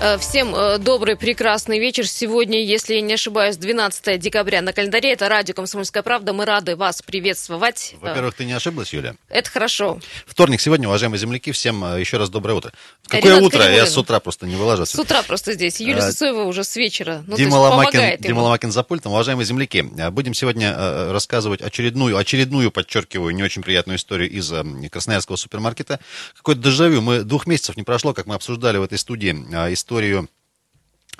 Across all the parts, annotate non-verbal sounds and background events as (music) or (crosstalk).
Э, всем э, добрый, прекрасный вечер. Сегодня, если я не ошибаюсь, 12 декабря на календаре. Это радио «Комсомольская правда». Мы рады вас приветствовать. Во-первых, ты не ошиблась, Юля? Это хорошо. Вторник сегодня, уважаемые земляки. Всем э, еще раз доброе утро. Какое Ренат утро? Кривулин. Я с утра просто не выложился. С утра просто здесь. Юлия а, Сысоева уже с вечера. Ну, Дима, Ломакин, Дима Ломакин за пультом. Уважаемые земляки, будем сегодня рассказывать очередную, очередную, подчеркиваю, не очень приятную историю из Красноярского супермаркета. Какой-то дежавю. Мы двух месяцев не прошло, как мы обсуждали в этой студии историю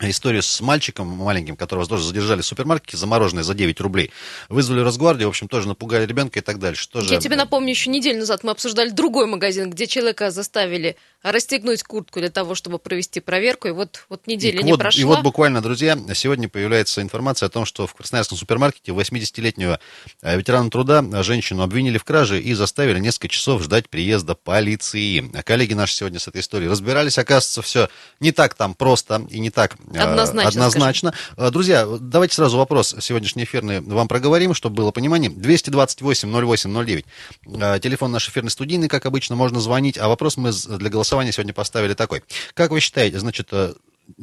историю с мальчиком маленьким, которого тоже задержали в супермаркете, замороженное за 9 рублей. Вызвали Росгвардию, в общем, тоже напугали ребенка и так дальше. Тоже... Я тебе напомню, еще неделю назад мы обсуждали другой магазин, где человека заставили расстегнуть куртку для того, чтобы провести проверку, и вот, вот неделя и не вот, прошла. И вот буквально, друзья, сегодня появляется информация о том, что в Красноярском супермаркете 80-летнего э, ветерана труда э, женщину обвинили в краже и заставили несколько часов ждать приезда полиции. Коллеги наши сегодня с этой историей разбирались, оказывается, все не так там просто и не так э, однозначно. однозначно. Друзья, давайте сразу вопрос сегодняшний эфирный вам проговорим, чтобы было понимание. 228-08-09. Телефон наш эфирный студийный, как обычно, можно звонить, а вопрос мы для голосования голосования сегодня поставили такой. Как вы считаете, значит, э,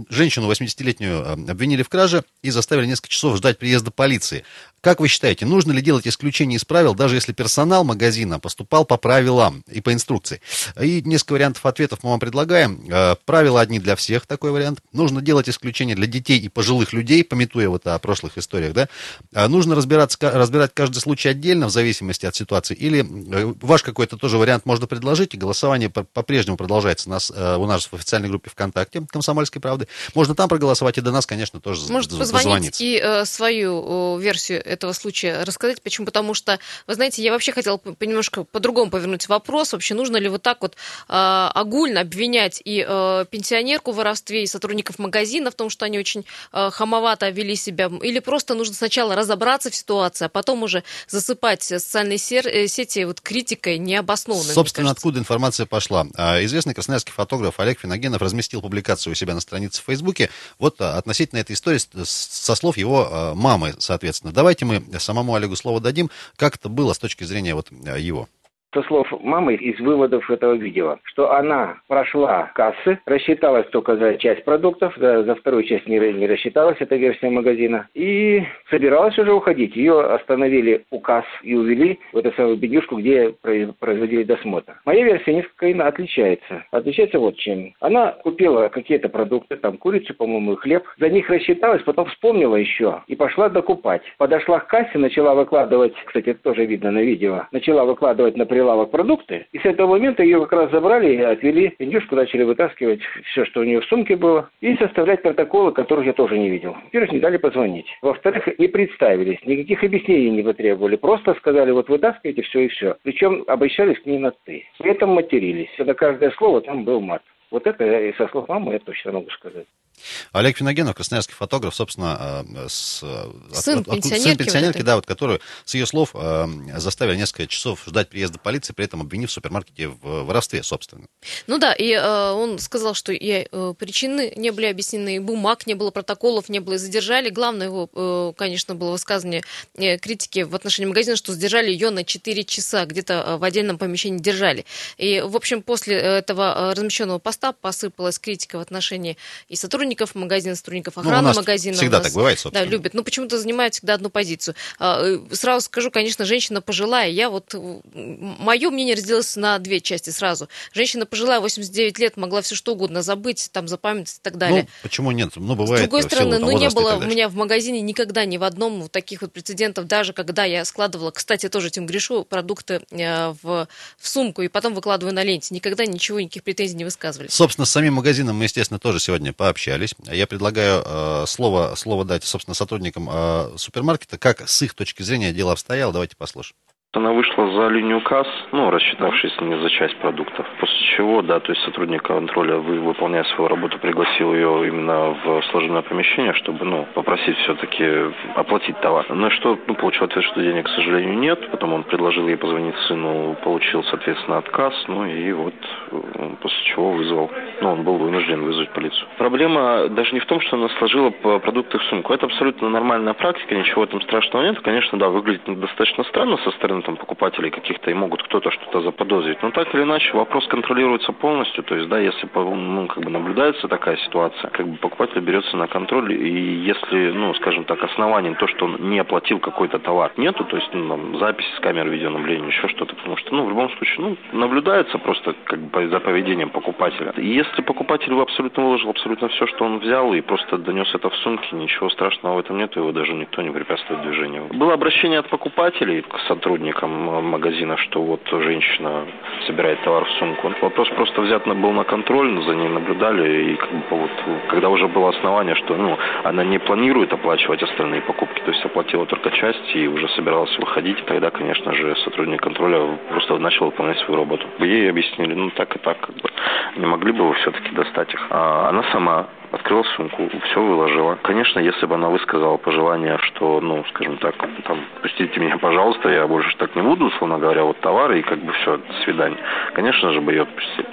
женщину 80-летнюю э, обвинили в краже и заставили несколько часов ждать приезда полиции. Как вы считаете, нужно ли делать исключение из правил, даже если персонал магазина поступал по правилам и по инструкции? И несколько вариантов ответов мы вам предлагаем. Э, правила одни для всех, такой вариант. Нужно делать исключение для детей и пожилых людей, пометуя вот о прошлых историях, да? А нужно разбираться, разбирать каждый случай отдельно, в зависимости от ситуации. Или э, ваш какой-то тоже вариант можно предложить, и голосование по-прежнему продолжается у нас, э, у нас в официальной группе ВКонтакте «Комсомольской правды». Можно там проголосовать, и до нас, конечно, тоже Может позвонить и э, свою свою версию этого случая рассказать. Почему? Потому что, вы знаете, я вообще хотела немножко по-другому повернуть вопрос. Вообще, нужно ли вот так вот э, огульно обвинять и э, пенсионерку в воровстве, и сотрудников магазина в том, что они очень э, хамовато вели себя? Или просто нужно сначала разобраться в ситуации, а потом уже засыпать социальные э, сети вот критикой необоснованной? Собственно, откуда информация пошла? Известный красноярский фотограф Олег Финогенов разместил публикацию у себя на странице в Фейсбуке вот относительно этой истории со слов его мамы, соответственно. Давайте мы самому Олегу слово дадим. Как это было с точки зрения вот э, его? Со слов мамы из выводов этого видео, что она прошла кассы, рассчиталась только за часть продуктов, за, за вторую часть не, не рассчиталась, эта версия магазина, и собиралась уже уходить. Ее остановили у касс и увели в эту самую бедюшку, где производили досмотр. Моя версия несколько отличается. Отличается вот чем. Она купила какие-то продукты, там курицу, по-моему, и хлеб, за них рассчиталась, потом вспомнила еще и пошла докупать. Подошла к кассе, начала выкладывать, кстати, это тоже видно на видео, начала выкладывать на прилавок прилавок продукты. И с этого момента ее как раз забрали и отвели. Индюшку начали вытаскивать все, что у нее в сумке было, и составлять протоколы, которых я тоже не видел. Во-первых, не дали позвонить. Во-вторых, не представились, никаких объяснений не потребовали. Просто сказали, вот вытаскивайте все и все. Причем обращались к ней на «ты». При этом матерились. Это каждое слово там был мат. Вот это и со слов мамы я точно могу сказать. Олег Финогенов, красноярский фотограф, собственно, э, с, сын от, пенсионерки, сын пенсионерки вот да, вот, которую, с ее слов, э, заставили несколько часов ждать приезда полиции, при этом обвинив в супермаркете в воровстве, собственно. Ну да, и э, он сказал, что и э, причины не были объяснены, бумаг не было, протоколов не было, и задержали. Главное его, э, конечно, было высказывание э, критики в отношении магазина, что задержали ее на 4 часа, где-то э, в отдельном помещении держали. И, в общем, после этого размещенного поста посыпалась критика в отношении и сотрудников сотрудников магазина, сотрудников охраны ну, магазина. Всегда так бывает, собственно. Да, любят. Но почему-то занимают всегда одну позицию. А, э, сразу скажу, конечно, женщина пожилая. Я вот... Э, Мое мнение разделилось на две части сразу. Женщина пожилая, 89 лет, могла все что угодно забыть, там, запамятовать и так далее. Ну, почему нет? Ну, бывает. С другой стороны, ну, не было у меня в магазине никогда ни в одном вот таких вот прецедентов, даже когда я складывала, кстати, тоже этим грешу, продукты э, в, в сумку и потом выкладываю на ленте. Никогда ничего, никаких претензий не высказывали. Собственно, с самим магазином мы, естественно, тоже сегодня пообщались общались. Я предлагаю э, слово, слово дать, собственно, сотрудникам э, супермаркета, как с их точки зрения дело обстояло. Давайте послушаем. Она вышла за линию касс, ну, рассчитавшись не за часть продуктов. После чего, да, то есть сотрудник контроля, вы, выполняя свою работу, пригласил ее именно в служебное помещение, чтобы, ну, попросить все-таки оплатить товар. И что, ну, получил ответ, что денег, к сожалению, нет. Потом он предложил ей позвонить сыну, получил, соответственно, отказ. Ну и вот после чего вызвал, ну, он был вынужден вызвать полицию. Проблема даже не в том, что она сложила продукты в сумку. Это абсолютно нормальная практика, ничего там страшного нет. Конечно, да, выглядит достаточно странно со стороны там покупателей каких-то и могут кто-то что-то заподозрить. Но так или иначе вопрос контролируется полностью. То есть, да, если ну, как бы наблюдается такая ситуация, как бы покупатель берется на контроль, и если, ну, скажем так, оснований то, что он не оплатил какой-то товар, нету, то есть, ну, там, записи с камер видеонаблюдения, еще что-то, потому что, ну, в любом случае, ну, наблюдается просто как бы за поведением покупателя. И если покупатель абсолютно выложил абсолютно все, что он взял, и просто донес это в сумке, ничего страшного в этом нет, его даже никто не препятствует движению. Было обращение от покупателей к сотрудникам сотрудникам магазина, что вот женщина собирает товар в сумку. Вопрос просто взят был на контроль, за ней наблюдали, и как бы вот, когда уже было основание, что ну, она не планирует оплачивать остальные покупки, то есть оплатила только часть и уже собиралась выходить, тогда, конечно же, сотрудник контроля просто начал выполнять свою работу. Ей объяснили, ну так и так, как бы, не могли бы вы все-таки достать их. А она сама открыла сумку, все выложила. Конечно, если бы она высказала пожелание, что, ну, скажем так, там, пустите меня, пожалуйста, я больше так не буду, условно говоря, вот товары, и как бы все, до свидания. Конечно же, бы ее отпустили.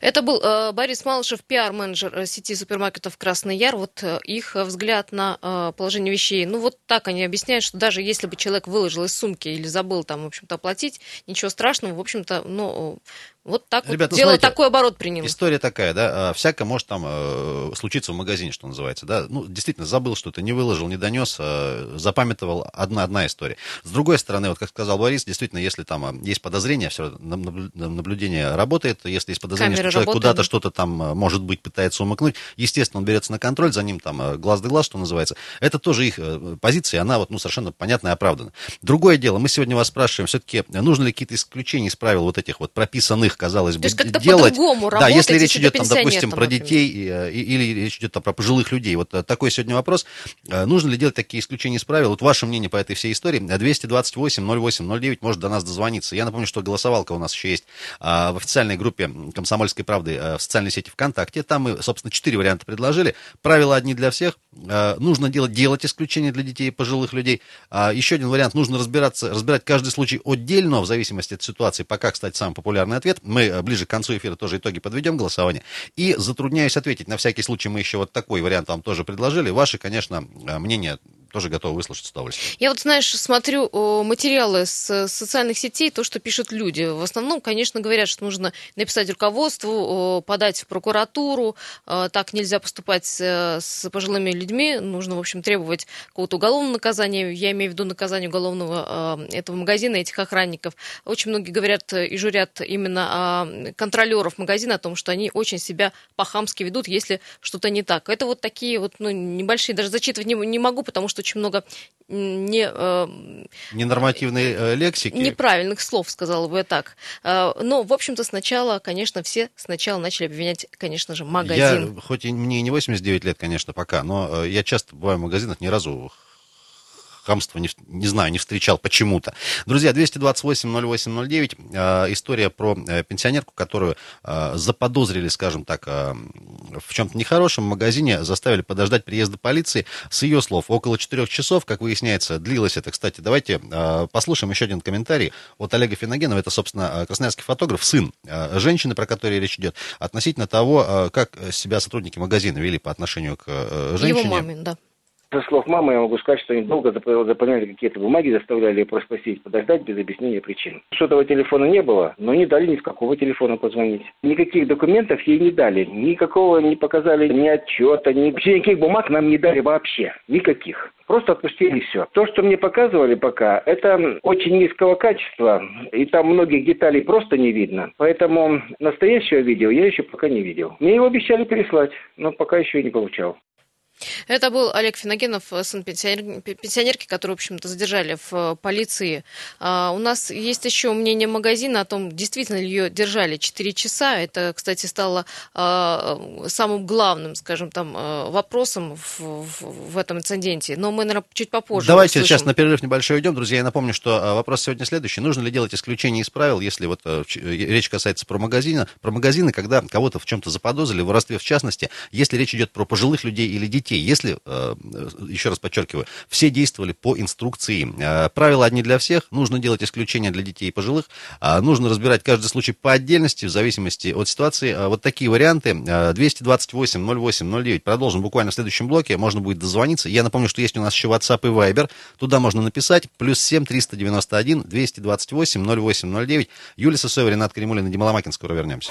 Это был э, Борис Малышев, пиар-менеджер э, сети супермаркетов «Красный Яр». Вот э, их взгляд на э, положение вещей. Ну, вот так они объясняют, что даже если бы человек выложил из сумки или забыл там, в общем-то, оплатить, ничего страшного, в общем-то, ну, вот так Ребята, вот дело знаете, такой оборот приняло. История такая, да, а, всяко может там э, случиться в магазине, что называется, да. Ну, действительно, забыл что-то, не выложил, не донес, э, запамятовал, одна, одна история. С другой стороны, вот как сказал Борис, действительно, если там а, есть подозрение, все наблюдение работает, если есть подозрение, Камера что человек куда-то что-то там, может быть, пытается умыкнуть, естественно, он берется на контроль, за ним там глаз да глаз, что называется. Это тоже их э, позиция, она вот, ну, совершенно понятна и оправдана. Другое дело, мы сегодня вас спрашиваем, все-таки нужно ли какие-то исключения из правил вот этих вот прописанных, казалось бы, делать. Да, если речь идет, там, допустим, про детей и, или речь идет там, про пожилых людей. Вот э, такой сегодня вопрос. Э, нужно ли делать такие исключения из правил? Вот ваше мнение по этой всей истории. 228 08 09 может до нас дозвониться. Я напомню, что голосовалка у нас еще есть в официальной группе «Комсомольской правды» э, в социальной сети ВКонтакте. Там мы, собственно, четыре варианта предложили. Правила одни для всех. Нужно делать, делать исключения для детей и пожилых людей. Еще один вариант. Нужно разбираться, разбирать каждый случай отдельно, в зависимости от ситуации. Пока, кстати, самый популярный ответ. Мы ближе к концу эфира тоже итоги подведем голосования. И затрудняюсь ответить. На всякий случай мы еще вот такой вариант вам тоже предложили. Ваши, конечно, мнения тоже готовы выслушать с удовольствием. Я вот, знаешь, смотрю материалы с социальных сетей, то, что пишут люди. В основном, конечно, говорят, что нужно написать руководству, подать в прокуратуру. А, так нельзя поступать с пожилыми людьми. Нужно, в общем, требовать какого-то уголовного наказания. Я имею в виду наказание уголовного этого магазина, этих охранников. Очень многие говорят и журят именно контролеров магазина о том, что они очень себя по-хамски ведут, если что-то не так. Это вот такие вот ну, небольшие, даже зачитывать не, не могу, потому что очень много не, э, ненормативной э, лексики. Неправильных слов, сказала бы я так. Э, но, в общем-то, сначала, конечно, все сначала начали обвинять, конечно же, магазин. Я, хоть и мне не 89 лет, конечно, пока, но я часто бываю в магазинах, ни разу хамства не, не знаю, не встречал почему-то. Друзья, 228-08-09, э, история про э, пенсионерку, которую э, заподозрили, скажем так, э, в чем-то нехорошем в магазине, заставили подождать приезда полиции. С ее слов, около 4 часов, как выясняется, длилось это. Кстати, давайте э, послушаем еще один комментарий от Олега Финогенова. Это, собственно, красноярский фотограф, сын э, женщины, про которую речь идет, относительно того, э, как себя сотрудники магазина вели по отношению к э, женщине. Его маме, да. Со слов мамы я могу сказать, что они долго заполняли какие-то бумаги, заставляли ее просто спросить, подождать без объяснения причин. Сотового телефона не было, но не дали ни с какого телефона позвонить. Никаких документов ей не дали, никакого не показали, ни отчета, ни вообще никаких бумаг нам не дали вообще, никаких. Просто отпустили все. То, что мне показывали пока, это очень низкого качества, и там многих деталей просто не видно. Поэтому настоящего видео я еще пока не видел. Мне его обещали переслать, но пока еще и не получал. Это был Олег Финогенов, сын пенсионерки, которую, в общем-то, задержали в э, полиции. А, у нас есть еще мнение магазина о том, действительно ли ее держали 4 часа. Это, кстати, стало а, самым главным, скажем, там, э, вопросом в, в, в этом инциденте. Но мы, наверное, чуть попозже Давайте сейчас на перерыв небольшой уйдем. Друзья, я напомню, что вопрос сегодня следующий. Нужно ли делать исключение из правил, если вот э, речь касается про магазина, про магазины, когда кого-то в чем-то заподозрили, в воровстве в частности, если речь идет про пожилых людей или детей, детей. Если, э, еще раз подчеркиваю, все действовали по инструкции, э, правила одни для всех, нужно делать исключения для детей и пожилых, а нужно разбирать каждый случай по отдельности, в зависимости от ситуации. А вот такие варианты. 228 08 09. Продолжим буквально в следующем блоке. Можно будет дозвониться. Я напомню, что есть у нас еще WhatsApp и Viber. Туда можно написать. Плюс 7 391 228 08 09. Юлия Сосоева, Ренат Кремулин и Дима Ломакин. Скоро вернемся.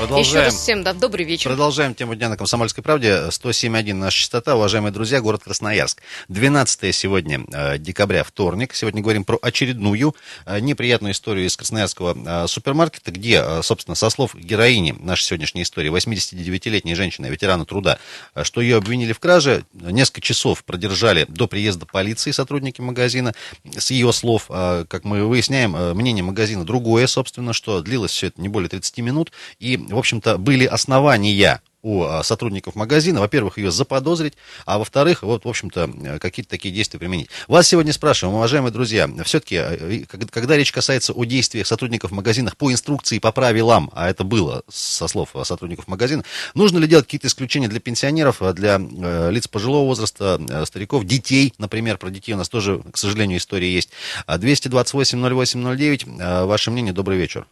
Продолжаем. Еще раз всем да, добрый вечер. Продолжаем тему дня на «Комсомольской правде». 107.1 наша частота. Уважаемые друзья, город Красноярск. 12 сегодня э, декабря, вторник. Сегодня говорим про очередную э, неприятную историю из красноярского э, супермаркета, где, собственно, со слов героини нашей сегодняшней истории, 89-летней женщины, ветерана труда, что ее обвинили в краже, несколько часов продержали до приезда полиции сотрудники магазина. С ее слов, как мы выясняем, мнение магазина другое, собственно, что длилось все это не более 30 минут. И в общем-то, были основания у а, сотрудников магазина, во-первых, ее заподозрить, а во-вторых, вот, в общем-то, какие-то такие действия применить. Вас сегодня спрашиваем, уважаемые друзья, все-таки, э, когда речь касается о действиях сотрудников магазинов по инструкции, по правилам, а это было со слов сотрудников магазина, нужно ли делать какие-то исключения для пенсионеров, а для э, лиц пожилого возраста, э, стариков, детей, например, про детей у нас тоже, к сожалению, история есть. 228-08-09, ваше мнение, добрый вечер.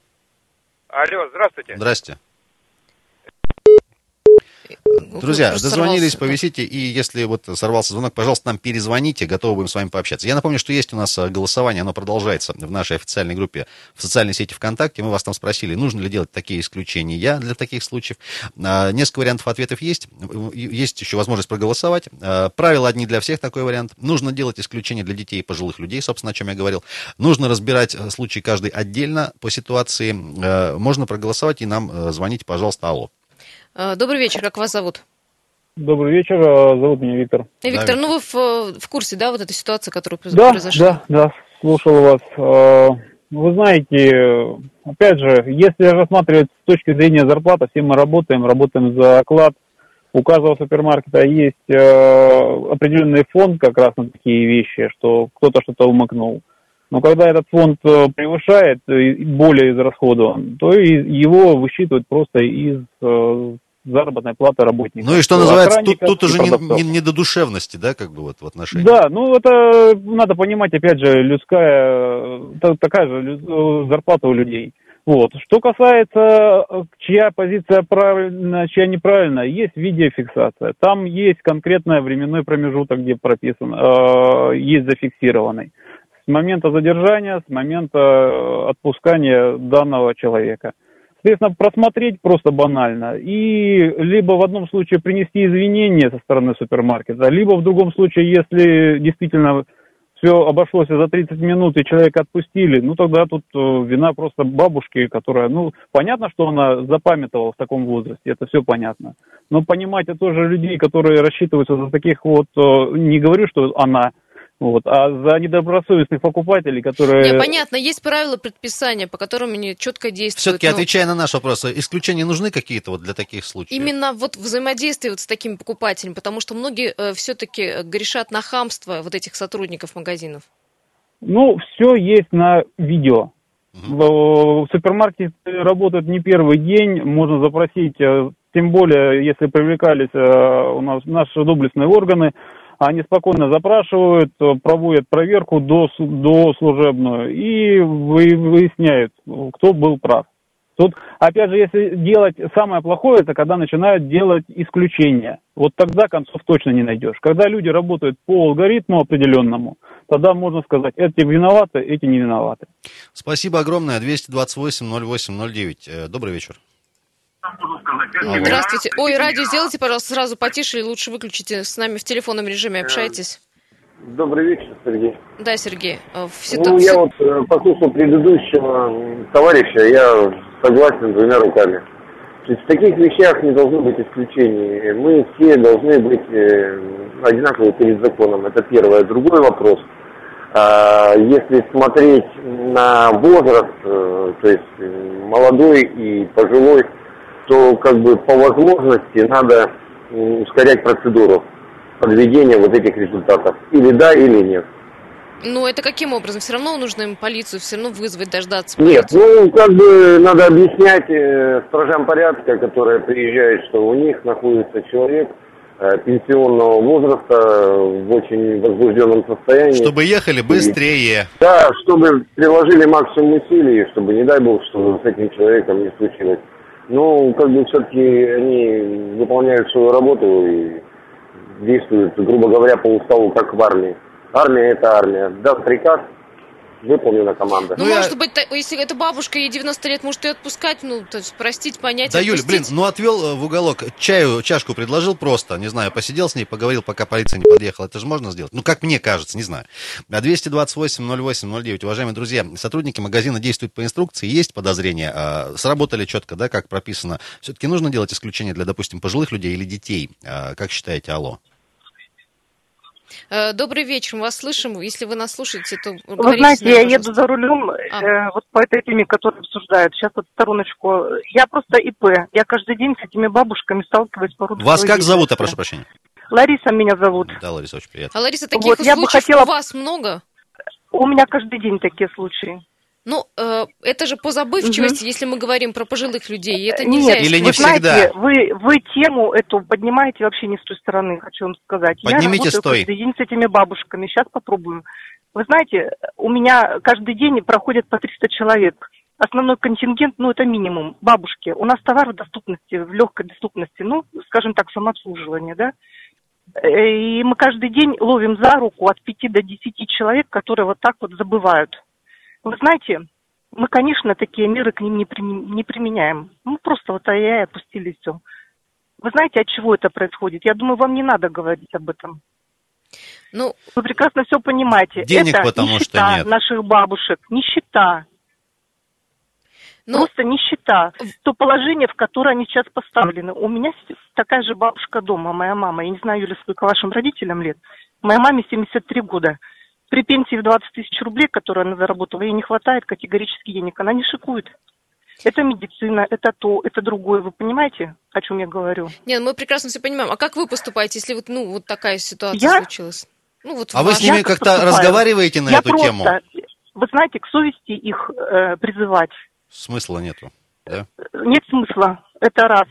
Алло, здравствуйте. Здрасте. Друзья, дозвонились, повисите, и если вот сорвался звонок, пожалуйста, нам перезвоните, готовы будем с вами пообщаться. Я напомню, что есть у нас э, голосование, оно продолжается в нашей официальной группе в социальной сети ВКонтакте. Мы вас там спросили, нужно ли делать такие исключения для таких случаев. А, несколько вариантов ответов есть. Есть еще возможность проголосовать. А, правила одни для всех, такой вариант. Нужно делать исключения для детей и пожилых людей, собственно, о чем я говорил. Нужно разбирать э, случай каждый отдельно по ситуации. Э, можно проголосовать и нам звоните, пожалуйста, алло. Э, добрый вечер, как вас зовут? Добрый вечер, э, зовут меня Виктор. И, Виктор, да, ну вы в, в курсе, да, вот этой ситуации, которая да, произошла? Да, да, слушал вас. Э, вы знаете, опять же, если рассматривать с точки зрения зарплаты, все мы работаем, работаем за оклад. У каждого супермаркета есть определенный фонд как раз на такие вещи, что кто-то что-то умыкнул. Но когда этот фонд превышает, более израсходован, то его высчитывают просто из заработной платы работников. Ну и что называется, тут, тут уже не, не, не до душевности, да, как бы вот в отношении. Да, ну это надо понимать, опять же, людская, такая же зарплата у людей. Вот. Что касается, чья позиция правильная, чья неправильная, есть видеофиксация. Там есть конкретный временной промежуток, где прописан, э, есть зафиксированный. С момента задержания, с момента э, отпускания данного человека. Соответственно, просмотреть просто банально. И либо в одном случае принести извинения со стороны супермаркета, либо в другом случае, если действительно все обошлось за 30 минут и человека отпустили, ну тогда тут э, вина просто бабушки, которая, ну, понятно, что она запамятовала в таком возрасте, это все понятно. Но понимать это тоже людей, которые рассчитываются за таких вот, э, не говорю, что она, вот. А за недобросовестных покупателей, которые... Не, понятно, есть правила предписания, по которым они четко действуют. Все-таки, но... отвечая на наш вопрос, исключения нужны какие-то вот для таких случаев? Именно вот взаимодействие вот с такими покупателями, потому что многие э, все-таки грешат на хамство вот этих сотрудников магазинов. Ну, все есть на видео. Угу. В супермаркете работают не первый день, можно запросить, э, тем более, если привлекались э, у нас наши доблестные органы, они спокойно запрашивают, э, проводят проверку до, до служебную и выясняют, кто был прав. Тут, опять же, если делать самое плохое, это когда начинают делать исключения. Вот тогда концов точно не найдешь. Когда люди работают по алгоритму определенному, тогда можно сказать, эти виноваты, эти не виноваты. Спасибо огромное. 228-08-09. Э, добрый вечер. Здравствуйте. Ой, радио сделайте, пожалуйста, сразу потише, и лучше выключите. С нами в телефонном режиме общайтесь. Добрый вечер, Сергей. Да, Сергей. э, Ну, ситуации... я вот э, послушал предыдущего товарища, я согласен двумя руками. То есть в таких вещах не должно быть исключений. Мы все должны быть э, одинаковы перед законом. Это первое. Другой вопрос. А, Если смотреть на возраст, то есть молодой и пожилой, то как бы по возможности надо ускорять процедуру подведения вот этих результатов. Или да, или нет. Ну, это каким образом? Все равно нужно им полицию, все равно вызвать, дождаться Нет, полицию. ну как бы надо объяснять э, стражам порядка, которые приезжают, что у них находится человек э, пенсионного возраста в очень возбужденном состоянии. Чтобы ехали быстрее. Да, чтобы приложили максимум усилий, чтобы, не дай бог, что с этим человеком не случилось. Ну, как бы все-таки они выполняют свою работу и действуют, грубо говоря, по уставу, как в армии. Армия – это армия. Даст приказ, выполнена команда. Ну, Ну, я- может быть, если это бабушка, ей 90 лет, может ее отпускать, ну, то есть простить, понять, Да, Юль, блин, отпустить. ну отвел э, в уголок, чаю, чашку предложил просто, не знаю, посидел с ней, поговорил, пока полиция не подъехала. Это же можно сделать? Ну, как мне кажется, не знаю. А 228-08-09, уважаемые друзья, сотрудники магазина действуют по инструкции, есть подозрения, а, сработали четко, да, как прописано. Все-таки нужно делать исключение для, допустим, пожилых людей или детей. А, Как считаете, алло? Э, Добрый вечер, мы вас слышим. Если вы нас слушаете, то Вы знаете, с нами, я пожалуйста. еду за рулем А. э, вот по этой теме, которую обсуждают. Сейчас вот стороночку. Я просто ИП. Я каждый день с этими бабушками сталкиваюсь по роду Вас как зовут, я прошу прощения? Лариса меня зовут. Да, Лариса, очень приятно. А, Лариса, таких Вот, я бы случаев хотела- у вас много? У меня каждый день такие случаи. Ну, э, это же по забывчивости, если мы говорим про пожилых людей. и Это нельзя Нет, Или не вы всегда? знаете, вы, вы тему эту поднимаете вообще не с той стороны, хочу вам сказать. Поднимите я с работаю той. каждый день с этими бабушками. Сейчас попробуем. Вы знаете, у меня каждый день проходит по 300 человек. Основной контингент, ну, это минимум, бабушки. У нас товар в доступности, в легкой доступности, ну, скажем так, самообслуживание, да. Э, И мы каждый день ловим за руку от 5 до 10 человек, которые вот так вот забывают. Вы знаете, мы, конечно, такие меры к ним не, прими- не применяем. Ну, просто вот ай-яй, опустили все. Вы знаете, от чего это происходит? Я думаю, вам не надо говорить об этом. Ну, Вы прекрасно все понимаете. Денег это потому что нищета нет. наших бабушек, нищета. ну, Просто нищета. То положение, в которое они сейчас поставлены. У меня такая же бабушка дома, моя мама. Я не знаю, Юля, сколько вашим родителям лет. Моей маме 73 года. При пенсии в 20 тысяч рублей, которую она заработала, ей не хватает категорически денег. Она не шикует. Это медицина, это то, это другое. Вы понимаете, о чем я говорю? нет, мы прекрасно все понимаем. А как вы поступаете, если вот, ну, вот такая ситуация Я? случилась? Ну, вот А вы с ними как-то поступаю? разговариваете на я эту просто, тему? вы знаете, к совести их э, призывать Смысла нету. Да? нет смысла. Это раз.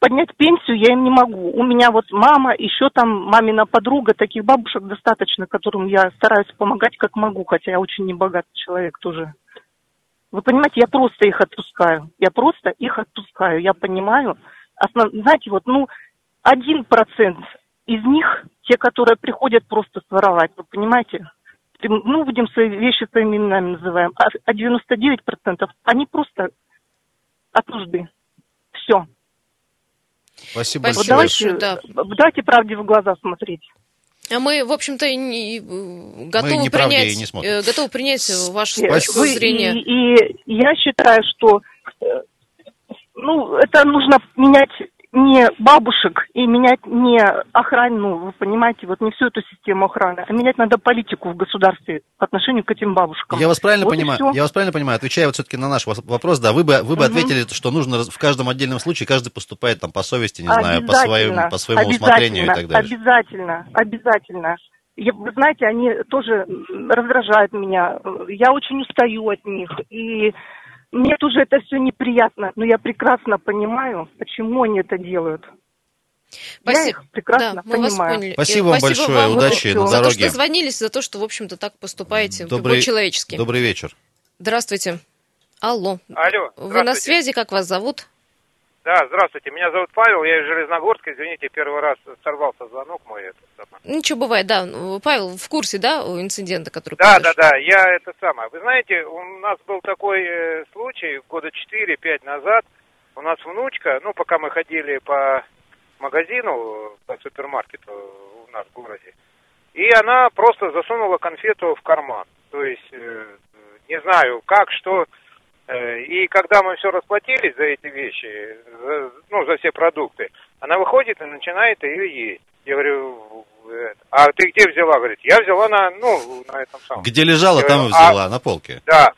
Поднять пенсию я им не могу. У меня вот мама, еще там мамина подруга, таких бабушек достаточно, которым я стараюсь помогать как могу, хотя я очень небогатый человек тоже. Вы понимаете, я просто их отпускаю. Я просто их отпускаю. Я понимаю. Основ... Знаете, вот, ну, один процент из них, те, которые приходят просто своровать, вы понимаете? Ну, будем свои вещи своими именами называем. А а 99% они просто от нужды. Все. Спасибо Спасибо Вот большое. давайте, да. давайте правде в глаза смотреть. А мы, в общем-то, не- э, готовы, неправде принять, не э, готовы принять э, ваше Э, точку зрения. И, и я считаю, что э, ну, это нужно менять не бабушек и менять не охрану, вы понимаете, вот не всю эту систему охраны, а менять надо политику в государстве по отношению к этим бабушкам. Я вас правильно Вот понимаю. Я вас правильно понимаю. Отвечая вот все-таки на наш вопрос, да, вы бы, вы бы Мгм. ответили, что нужно в каждом отдельном случае каждый поступает там по совести, не знаю, по своему, Обязательно, по своему усмотрению и так далее. Обязательно, обязательно. Я- вы знаете, они тоже раздражают меня. Я очень устаю от них. И мне тоже это все неприятно. Но я прекрасно понимаю, почему они это делают. Я Спасибо. их прекрасно Да, мы вас понимаю. поняли. Спасибо вам большое, вам удачи за на то, дороге. что звонились, за то, что, в общем-то, так поступаете Добрый- по-человечески. Добрый вечер. Здравствуйте. Алло. Алло, Вы на связи, как вас зовут? Да, здравствуйте. Меня зовут Павел, я из Железногорска. Извините, первый раз сорвался звонок мой. Это самое. Ничего, бывает, да. Ну, Павел, в курсе, да, у инцидента, который Да, да, произошел? да, я это самое. Вы знаете, у нас был такой э, случай года 4-5 назад. У нас внучка, ну, пока мы ходили по магазину, по супермаркету у нас в городе, и она просто засунула конфету в карман. То есть, э, не знаю, как, что. Э, и когда мы все расплатились за эти вещи, за, ну, за все продукты, она выходит и начинает ее есть. Я говорю, а ты где взяла? Говорит, я взяла на, ну, на этом самом. Где лежала, Я там и говорю, взяла, на полке. Да,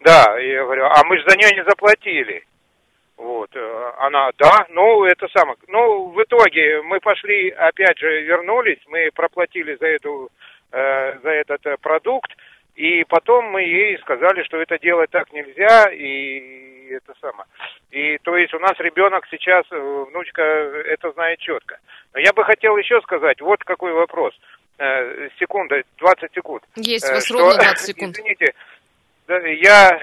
да, я говорю, а мы же за нее не заплатили. Вот, э, она, да, ну, это самое. Ну, в итоге мы пошли, опять же, вернулись, мы проплатили за эту, э, за этот э, продукт, и потом мы ей сказали, что это делать так нельзя, и это самое. И то есть у нас ребенок сейчас, э, внучка это знает четко. Но я бы хотел еще сказать, вот какой вопрос. Э, секунда, 20 секунд. Есть у Э, вас что- ровно 20 (laughs) секунд. Извините, я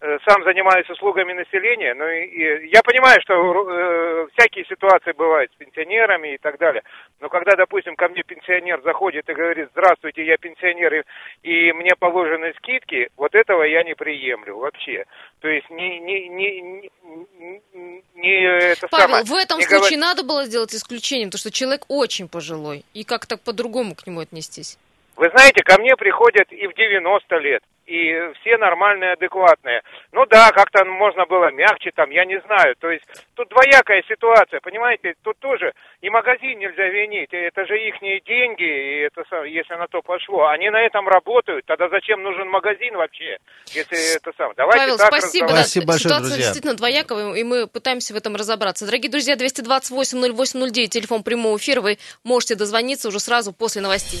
сам занимаюсь услугами населения, но и, и я понимаю, что э, всякие ситуации бывают с пенсионерами и так далее. Но когда, допустим, ко мне пенсионер заходит и говорит, здравствуйте, я пенсионер, и, и мне положены скидки, вот этого я не приемлю вообще. То есть не, не, не, не, не- не это Павел, самое, в этом не случае говор- надо было сделать исключение, потому что человек очень пожилой, и как-то по-другому к нему отнестись. Вы знаете, ко мне приходят и в 90 лет, и все нормальные, адекватные. Ну да, как-то можно было мягче там, я не знаю. То есть тут двоякая ситуация, понимаете? Тут тоже и магазин нельзя винить, это же их деньги, и это, если на то пошло. Они на этом работают, тогда зачем нужен магазин вообще, если это сам. Давайте Павел, так спасибо. Да. Спасибо большое, Ситуация друзья. действительно двояковая, и мы пытаемся в этом разобраться. Дорогие друзья, 228-08-09, телефон прямого эфира, вы можете дозвониться уже сразу после новостей.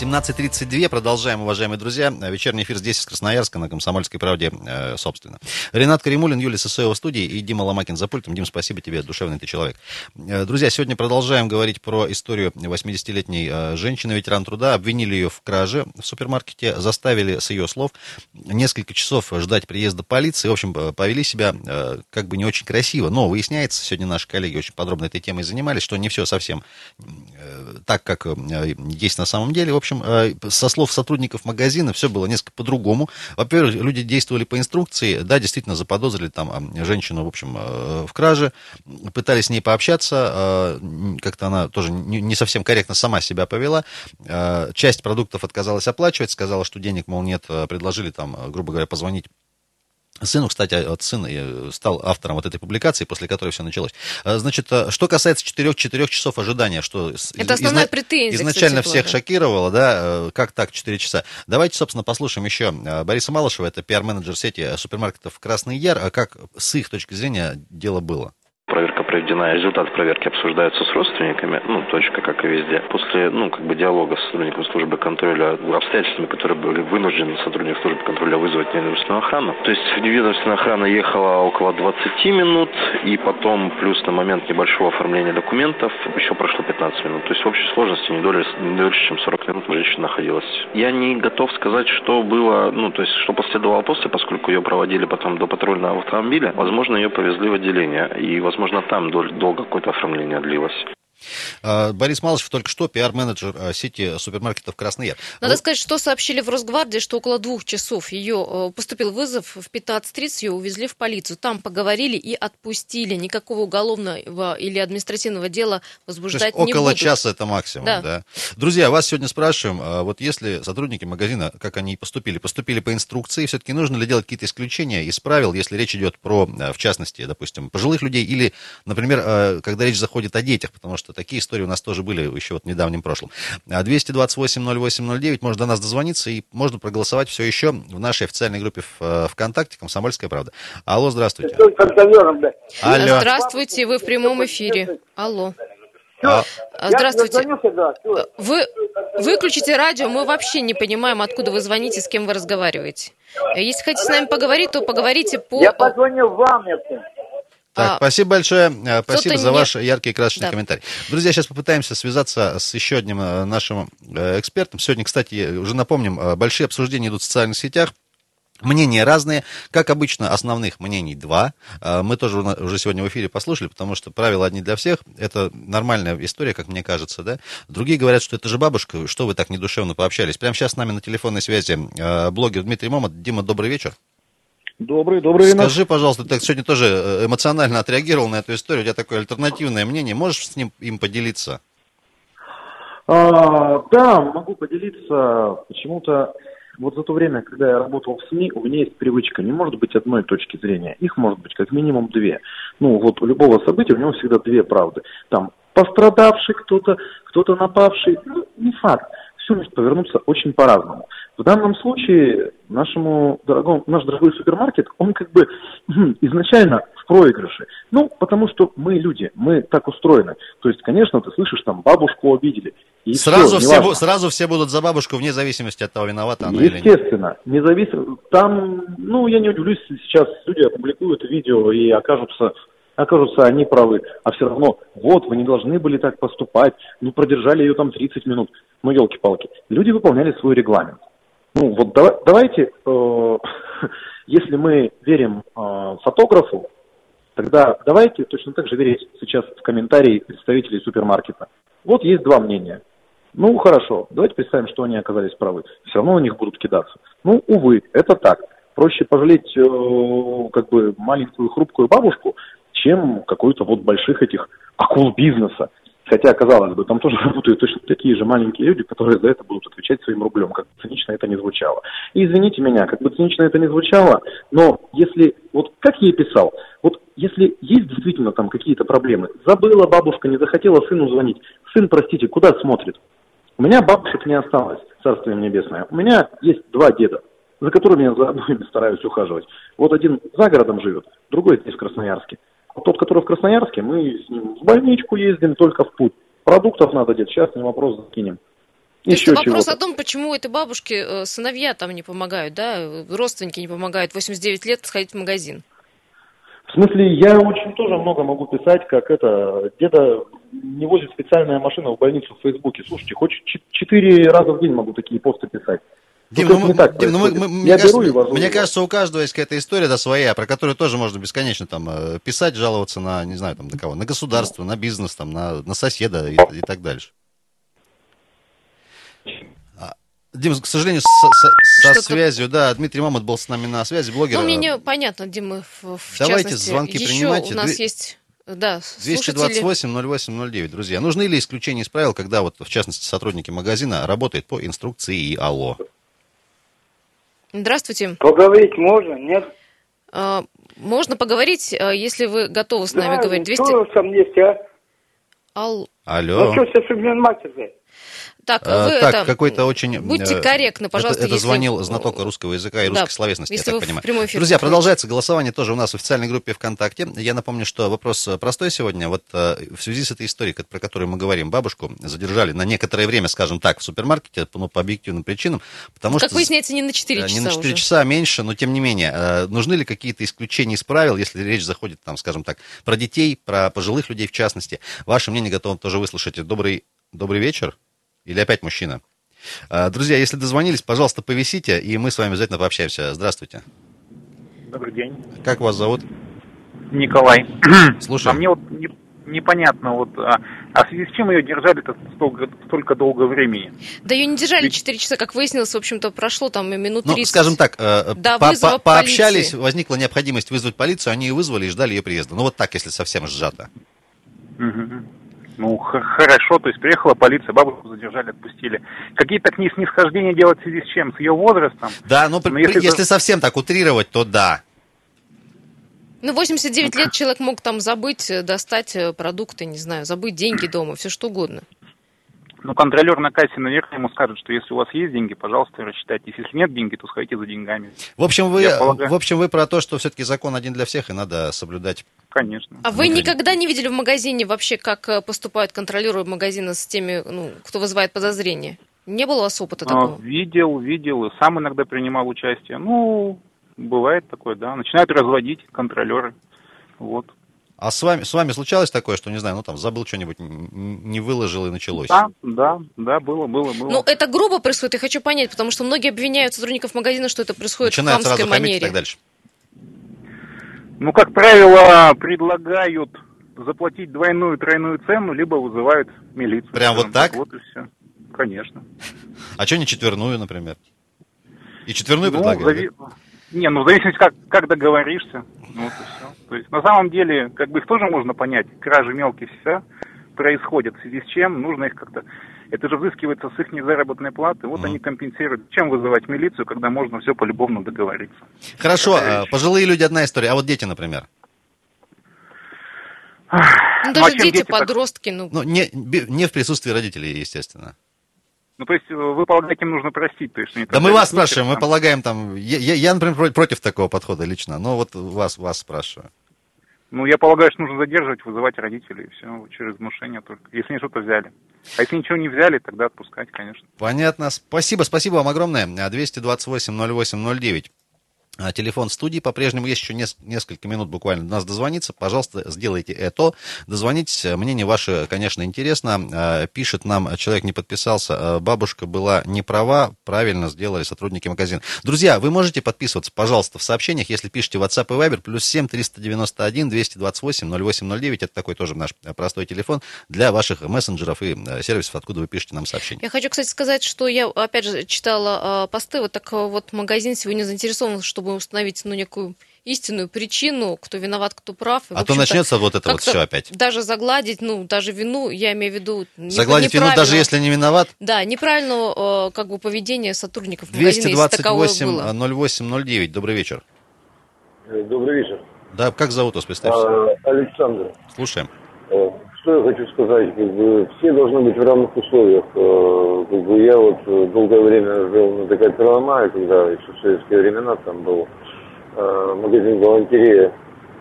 17.32. Продолжаем, уважаемые друзья. Вечерний эфир здесь, из Красноярска, на «Комсомольской правде», э, собственно. Ренат Каримулин, Юлия Сысоева в студии и Дима Ломакин за пультом. Дим, спасибо тебе, душевный ты человек. Э, друзья, сегодня продолжаем говорить про историю 80-летней э, женщины, ветеран труда. Обвинили ее в краже в супермаркете, заставили, с ее слов, несколько часов ждать приезда полиции. В общем, э, повели себя как бы не очень красиво. Но выясняется, сегодня наши коллеги очень подробно этой темой занимались, что не все совсем так, как есть на самом деле. В общем, э, со слов сотрудников магазина все было несколько по-другому. Во-первых, люди действовали по инструкции. Да, действительно, заподозрили там женщину, в общем, э, в краже. Пытались с ней пообщаться. э, Как-то она тоже не совсем корректно сама себя повела. Часть продуктов отказалась оплачивать. Сказала, что денег, мол, нет. Предложили там, грубо говоря, позвонить Сыну, кстати, вот сын э, стал автором вот этой публикации, после которой все началось. Э, Значит, э, что касается 4-4 часов ожидания, что Это основная изна- претензия, изначально кстати, всех была, да. шокировало, да, э, как так 4 часа. Давайте, собственно, послушаем еще э, Бориса Малышева, это пиар-менеджер сети супермаркетов «Красный Яр», а как с их точки зрения дело было. Проведена, результат проверки обсуждается с родственниками, ну, точка, как и везде. После, ну, как бы диалога с сотрудником службы контроля, обстоятельствами, которые были вынуждены сотрудник службы контроля вызвать неведомственную охрану. То есть неведомственная охрана ехала около 20 минут, и потом плюс на момент небольшого оформления документов еще прошло 15 минут. То есть в общей сложности не дольше, не дольше чем 40 минут женщина находилась. Я не готов сказать, что было, ну, то есть что последовало после, поскольку ее проводили потом до патрульного автомобиля. Возможно, ее повезли в отделение, и, возможно, там дол- долго какое-то оформление длилось. Э, Борис Малышев только что пиар-менеджер э, сети супермаркетов «Красный Яр». Надо Вот- сказать, что сообщили в Росгвардии, что около двух часов ее э, поступил вызов, в 15.30 ее увезли в полицию. Там поговорили и отпустили. Никакого уголовного или административного дела возбуждать не около будут. часа это максимум, да. Да. Друзья, вас сегодня спрашиваем, вот если сотрудники магазина, как они поступили, поступили по инструкции, все-таки нужно ли делать какие-то исключения из правил, если речь идет про, в частности, допустим, пожилых людей или, например, когда речь заходит о детях, потому что такие истории у нас тоже были еще вот в недавнем прошлом. А 228-08-09, можно до нас дозвониться и можно проголосовать все еще в нашей официальной группе в, э, ВКонтакте «Комсомольская правда». Алло, здравствуйте. Алло. Здравствуйте, вы в прямом эфире. Алло. А, А, Здравствуйте. Вы выключите радио, мы вообще не понимаем, откуда вы звоните, с кем вы разговариваете. Если хотите с нами поговорить, то поговорите по... Я позвонил вам, это. Так, А, спасибо большое. э, Спасибо за не- ваш яркий и красочный Да. комментарий. Друзья, сейчас попытаемся связаться с еще одним э, нашим э, экспертом. Сегодня, кстати, уже напомним, большие обсуждения идут в социальных сетях. Мнения разные. Как обычно, основных мнений два. Мы тоже уже сегодня в эфире послушали, потому что правила одни для всех. Это нормальная история, как мне кажется, да. Другие говорят, что это же бабушка, что вы так недушевно пообщались. Прямо сейчас с нами на телефонной связи блогер Дмитрий Момот. Дима, добрый вечер. Добрый, добрый Ренат. Скажи, пожалуйста, ты сегодня тоже э, эмоционально отреагировал на эту историю, у тебя такое альтернативное мнение, можешь с ним им поделиться? А, да, могу поделиться. Почему-то вот за то время, когда я работал в СМИ, у меня есть привычка. Не может быть одной точки зрения. Их может быть как минимум две. Ну, вот у любого события у него всегда две правды. Там пострадавший кто-то, кто-то напавший. Ну, не факт. Все может повернуться очень по-разному. В данном случае нашему дорогому, наш дорогой супермаркет, он как бы изначально в проигрыше. Ну, потому что мы люди, мы так устроены. То есть, конечно, ты слышишь, там бабушку обидели. И сразу, все, все, сразу все будут за бабушку, вне зависимости от того, виновата она или нет. Естественно, независимо. Там, ну, я не удивлюсь, сейчас люди опубликуют видео и окажутся окажутся они правы, а все равно, вот, вы не должны были так поступать, ну, продержали ее там 30 минут, ну, елки-палки. Люди выполняли свой регламент. Ну, вот давай, давайте, э, (laughs) если мы верим э, фотографу, тогда давайте точно так же верить сейчас в комментарии представителей супермаркета. Вот есть два мнения. Ну, хорошо, давайте представим, что они оказались правы. Все равно на них будут кидаться. Ну, увы, это так. Проще пожалеть э, как бы маленькую хрупкую бабушку, чем какой-то вот больших этих акул бизнеса. Хотя, казалось бы, там тоже (laughs) работают точно такие же маленькие люди, которые за это будут отвечать своим рублем, как бы цинично это не звучало. И извините меня, как бы цинично это не звучало, но если, вот как я и писал, вот если есть действительно там какие-то проблемы, забыла бабушка, не захотела сыну звонить, сын, простите, куда смотрит? У меня бабушек не осталось, царствие небесное. У меня есть два деда, за которыми я за обоими стараюсь ухаживать. Вот один за городом живет, другой здесь в Красноярске. Тот, который в Красноярске, мы с ним в больничку ездим только в путь. Продуктов надо, дед, сейчас не вопрос закинем. Еще это вопрос о том, почему этой бабушке э, сыновья там не помогают, да, родственники не помогают, 89 лет сходить в магазин. В смысле, я очень тоже много могу писать, как это, деда не возит специальная машина в больницу в Фейсбуке. Слушайте, хоть четыре раза в день могу такие посты писать. Дим, ну, мы, так Дим, ну, мы, мы, мне, кажется, мне кажется, у каждого есть какая-то история да, своя, про которую тоже можно бесконечно там э, писать, жаловаться на, не знаю, там, на кого, на государство, на бизнес, там, на, на соседа и, и так дальше. А, Дим, к сожалению, со, со, связью, да, Дмитрий Мамонт был с нами на связи, блогер. Ну, мне не понятно, Дима, в, в Давайте частности, звонки еще принимайте. у нас есть... Да, 228-08-09, друзья. Нужны ли исключения из правил, когда вот, в частности, сотрудники магазина работают по инструкции и АЛО? Здравствуйте. Поговорить можно, нет? А, можно поговорить, а, если вы готовы с нами да, говорить. 200... Что там есть, а? Ал... Алло. Ну что, сейчас у меня мать так, а, вы так, это, какой-то очень... Будьте э, корректны, пожалуйста. Это, это если... звонил знаток русского языка и русской да, словесности, если я так понимаю. Прямой эфир Друзья, продолжается голосование тоже у нас в официальной группе ВКонтакте. Я напомню, что вопрос простой сегодня. Вот э, в связи с этой историей, про которую мы говорим, бабушку задержали на некоторое время, скажем так, в супермаркете, ну, по объективным причинам, потому как что... Как выясняется, не на 4 часа Не на 4 уже. часа, меньше, но тем не менее. Э, нужны ли какие-то исключения из правил, если речь заходит, там, скажем так, про детей, про пожилых людей в частности? Ваше мнение готовы тоже выслушать. Добрый, добрый вечер. Или опять мужчина? А, друзья, если дозвонились, пожалуйста, повисите, и мы с вами обязательно пообщаемся. Здравствуйте. Добрый день. Как вас зовут? Николай. (clears throat) Слушай. А мне вот не, непонятно, вот, а, а в связи с чем ее держали-то столько, столько долго времени? Да ее не держали Ведь... 4 часа, как выяснилось, в общем-то, прошло там минут 30. Ну, скажем так, э, по -по пообщались, полиции. возникла необходимость вызвать полицию, они ее вызвали и ждали ее приезда. Ну, вот так, если совсем сжато. Угу. Ну, хорошо, то есть приехала полиция, бабушку задержали, отпустили. Какие-то к ней снисхождения делать в связи с чем? С ее возрастом? Да, ну, при, если, если совсем так утрировать, то да. Ну, 89 лет человек мог там забыть, э, достать э, продукты, не знаю, забыть деньги дома, все что угодно. Ну, контролер на кассе, наверное, ему скажет, что если у вас есть деньги, пожалуйста, рассчитайтесь. Если нет деньги, то сходите за деньгами. В общем, вы, в общем, вы про то, что все-таки закон один для всех, и надо соблюдать. Конечно. А вы никогда не видели в магазине вообще, как э, поступают контролеры магазина с теми, ну, кто вызывает подозрения? Не было у вас опыта а, такого? Видел, видел, и сам иногда принимал участие. Ну, бывает такое, да. Начинают разводить контролеры. Вот. А с вами, с вами случалось такое, что, не знаю, ну там забыл что-нибудь, не выложил и началось? Да, да, да, было, было, было. Ну, это грубо происходит, я хочу понять, потому что многие обвиняют сотрудников магазина, что это происходит Начинают в хамской сразу манере. и так дальше. Ну, как правило, предлагают заплатить двойную, тройную цену, либо вызывают милицию. Прям вот так? Вот и все. Конечно. А что не четверную, например? И четверную ну, предлагают? Зави... Не, ну в зависимости, как, как договоришься. Ну, вот и все. То есть, на самом деле, как бы их тоже можно понять. Кражи мелкие все происходят, в связи с чем нужно их как-то... Это же взыскивается с их незаработной платы, вот они компенсируют. Чем вызывать милицию, когда можно все полюбовно договориться? Хорошо, э, пожилые люди одна история, а вот дети, например? Ну, Ну, а даже дети, дети так? подростки, ну, Ну, не, не в присутствии родителей, естественно. Ну, то есть, э, вы полагаете, им нужно простить, то есть... Да мы вас спрашиваем, мы там. полагаем там... Я, я- я, например, про- против такого подхода лично, но вот вас, вас спрашиваю. Ну, я полагаю, что нужно задерживать, вызывать родителей, и все, через внушение только, если они что-то взяли. А если ничего не взяли, тогда отпускать, конечно. Понятно. Спасибо, спасибо вам огромное. А, 228-08-09. А, Телефон студии по-прежнему есть еще нес- несколько минут буквально до нас дозвониться. Пожалуйста, сделайте это. Дозвонитесь. Мнение ваше, конечно, интересно. А, Пишет нам, человек не подписался, а, бабушка была не права, правильно сделали сотрудники магазина. Друзья, вы можете подписываться, пожалуйста, в сообщениях, если пишете WhatsApp и Viber, плюс 7 391 228 0809. Это такой тоже наш а, простой телефон для ваших мессенджеров и а, сервисов, откуда вы пишете нам сообщения. Я хочу, кстати, сказать, что я, опять же, читала э, посты, вот так э, вот магазин сегодня заинтересован, чтобы установить, ну, некую истинную причину, кто виноват, кто прав. И, А то начнется вот это вот все опять. Даже загладить, ну, даже вину, я имею в виду... не- Загладить вину, даже если не виноват. Да, неправильного, э, как бы, поведения сотрудников магазина, если таковое 228 было. 0809. Добрый вечер. Э, Добрый вечер. Да, как зовут вас, представься. А, Александр, Слушаем. Что я хочу сказать, как бы все должны быть в равных условиях. Э, Как бы я вот э, долгое время жил на ДК Первомая, когда еще в советские времена там был э, магазин «Галантерея».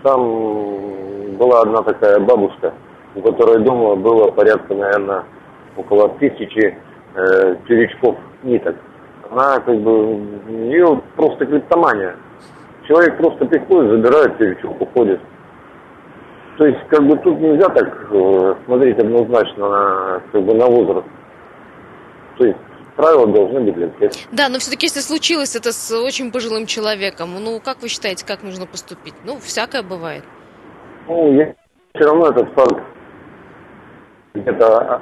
Там была одна такая бабушка, у которой дома было порядка, наверное, около тысячи э, тюрячков ниток. Она как бы, у нее просто клептомания. Человек просто приходит, забирает тюрячок, уходит. То есть, как бы тут нельзя так э, смотреть однозначно на, как бы, на возраст. То есть, правила должны быть для всех. Да, но все-таки если случилось это с очень пожилым человеком, ну, как вы считаете, как нужно поступить? Ну, всякое бывает. Ну, я все равно этот факт где-то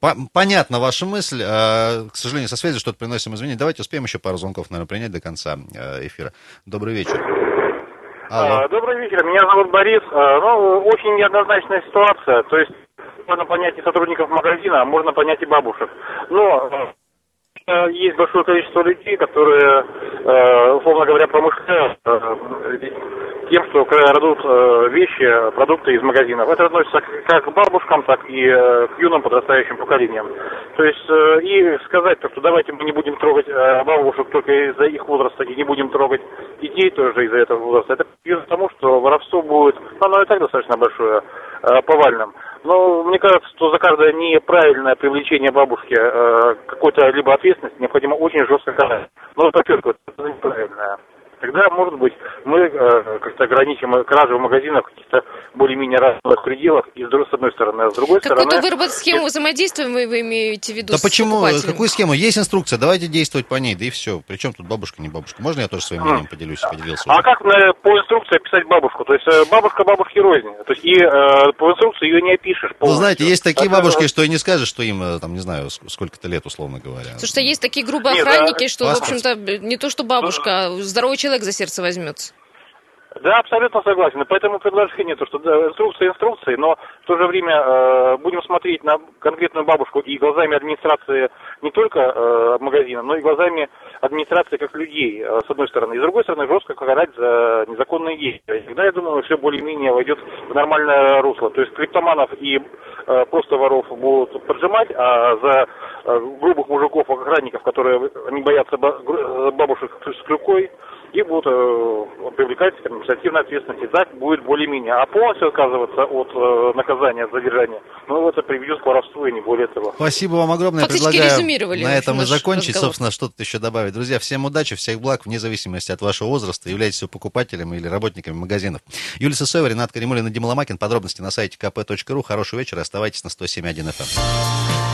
По- Понятна ваша мысль. Э, К сожалению, со связью что-то приносим извинения. Давайте успеем еще пару звонков, наверное, принять до конца э, эфира. Добрый вечер. Алло. А, Добрый вечер, меня зовут Борис. А, Ну, очень неоднозначная ситуация. То есть можно понять и сотрудников магазина, а можно понять и бабушек. Но э, есть большое количество людей, которые, условно говоря, промышляют тем, что крадут э, вещи, продукты из магазинов. Это относится как к бабушкам, так и э, к юным подрастающим поколениям. То есть э, и сказать, то, что давайте мы не будем трогать бабушек только из-за их возраста и не будем трогать детей тоже из-за этого возраста, это приведет к тому, что воровство будет, ну, оно и так достаточно большое, повальным. Но мне кажется, что за каждое неправильное привлечение бабушки э, какой-то либо ответственности необходимо очень жестко карать. Но подчеркиваю, это неправильное. Тогда, может быть, мы э, как-то ограничим кражи в магазинах в каких-то более-менее разных пределах, и с, одной стороны. А с другой Какую-то стороны... выработать схему взаимодействия вы, вы имеете в виду Да с почему? Какую схему? Есть инструкция, давайте действовать по ней, да и все. Причем тут бабушка, не бабушка? Можно я тоже своим мнением поделюсь, поделился? А как на- по инструкции описать бабушку? То есть э, бабушка бабушки рознь. То есть и э, по инструкции ее не опишешь. Вы полностью. знаете, есть такие Это- бабушки, что и не скажешь, что им, э, там, не знаю, ск- сколько-то лет, условно говоря. Слушайте, есть такие грубые Нет, охранники, да, что, в паспорт. общем-то, не то что бабушка, а здоровый человек за сердце возьмется. Да, абсолютно согласен. И Поэтому предложение то, что да, инструкция инструкции, но в то же время э, будем смотреть на конкретную бабушку и глазами администрации не только э, магазина, но и глазами администрации как людей, э, с одной стороны. И с другой стороны, жестко карать за незаконные действия. Тогда, я думаю, все более-менее войдет в нормальное русло. То есть криптоманов и э, просто воров будут поджимать, а за э, грубых мужиков, охранников, которые они боятся гру- бабушек с клюкой, и будут э, привлекать к административной ответственности. Так будет более-менее. А полностью отказываться от э, наказания за задержание, ну, это приведет к воровству и не более того. Спасибо вам огромное. Фактически Предлагаю резюмировали на этом и закончить. разговор. Собственно, что тут еще добавить. Друзья, всем удачи, всех благ, вне зависимости от вашего возраста. Являетесь вы покупателем или работниками магазинов. Юлия Сысоева, Ренат Каримулин и Дима Ломакин. Подробности на сайте kp.ru. Хорошего вечера. Оставайтесь на 107.1 FM.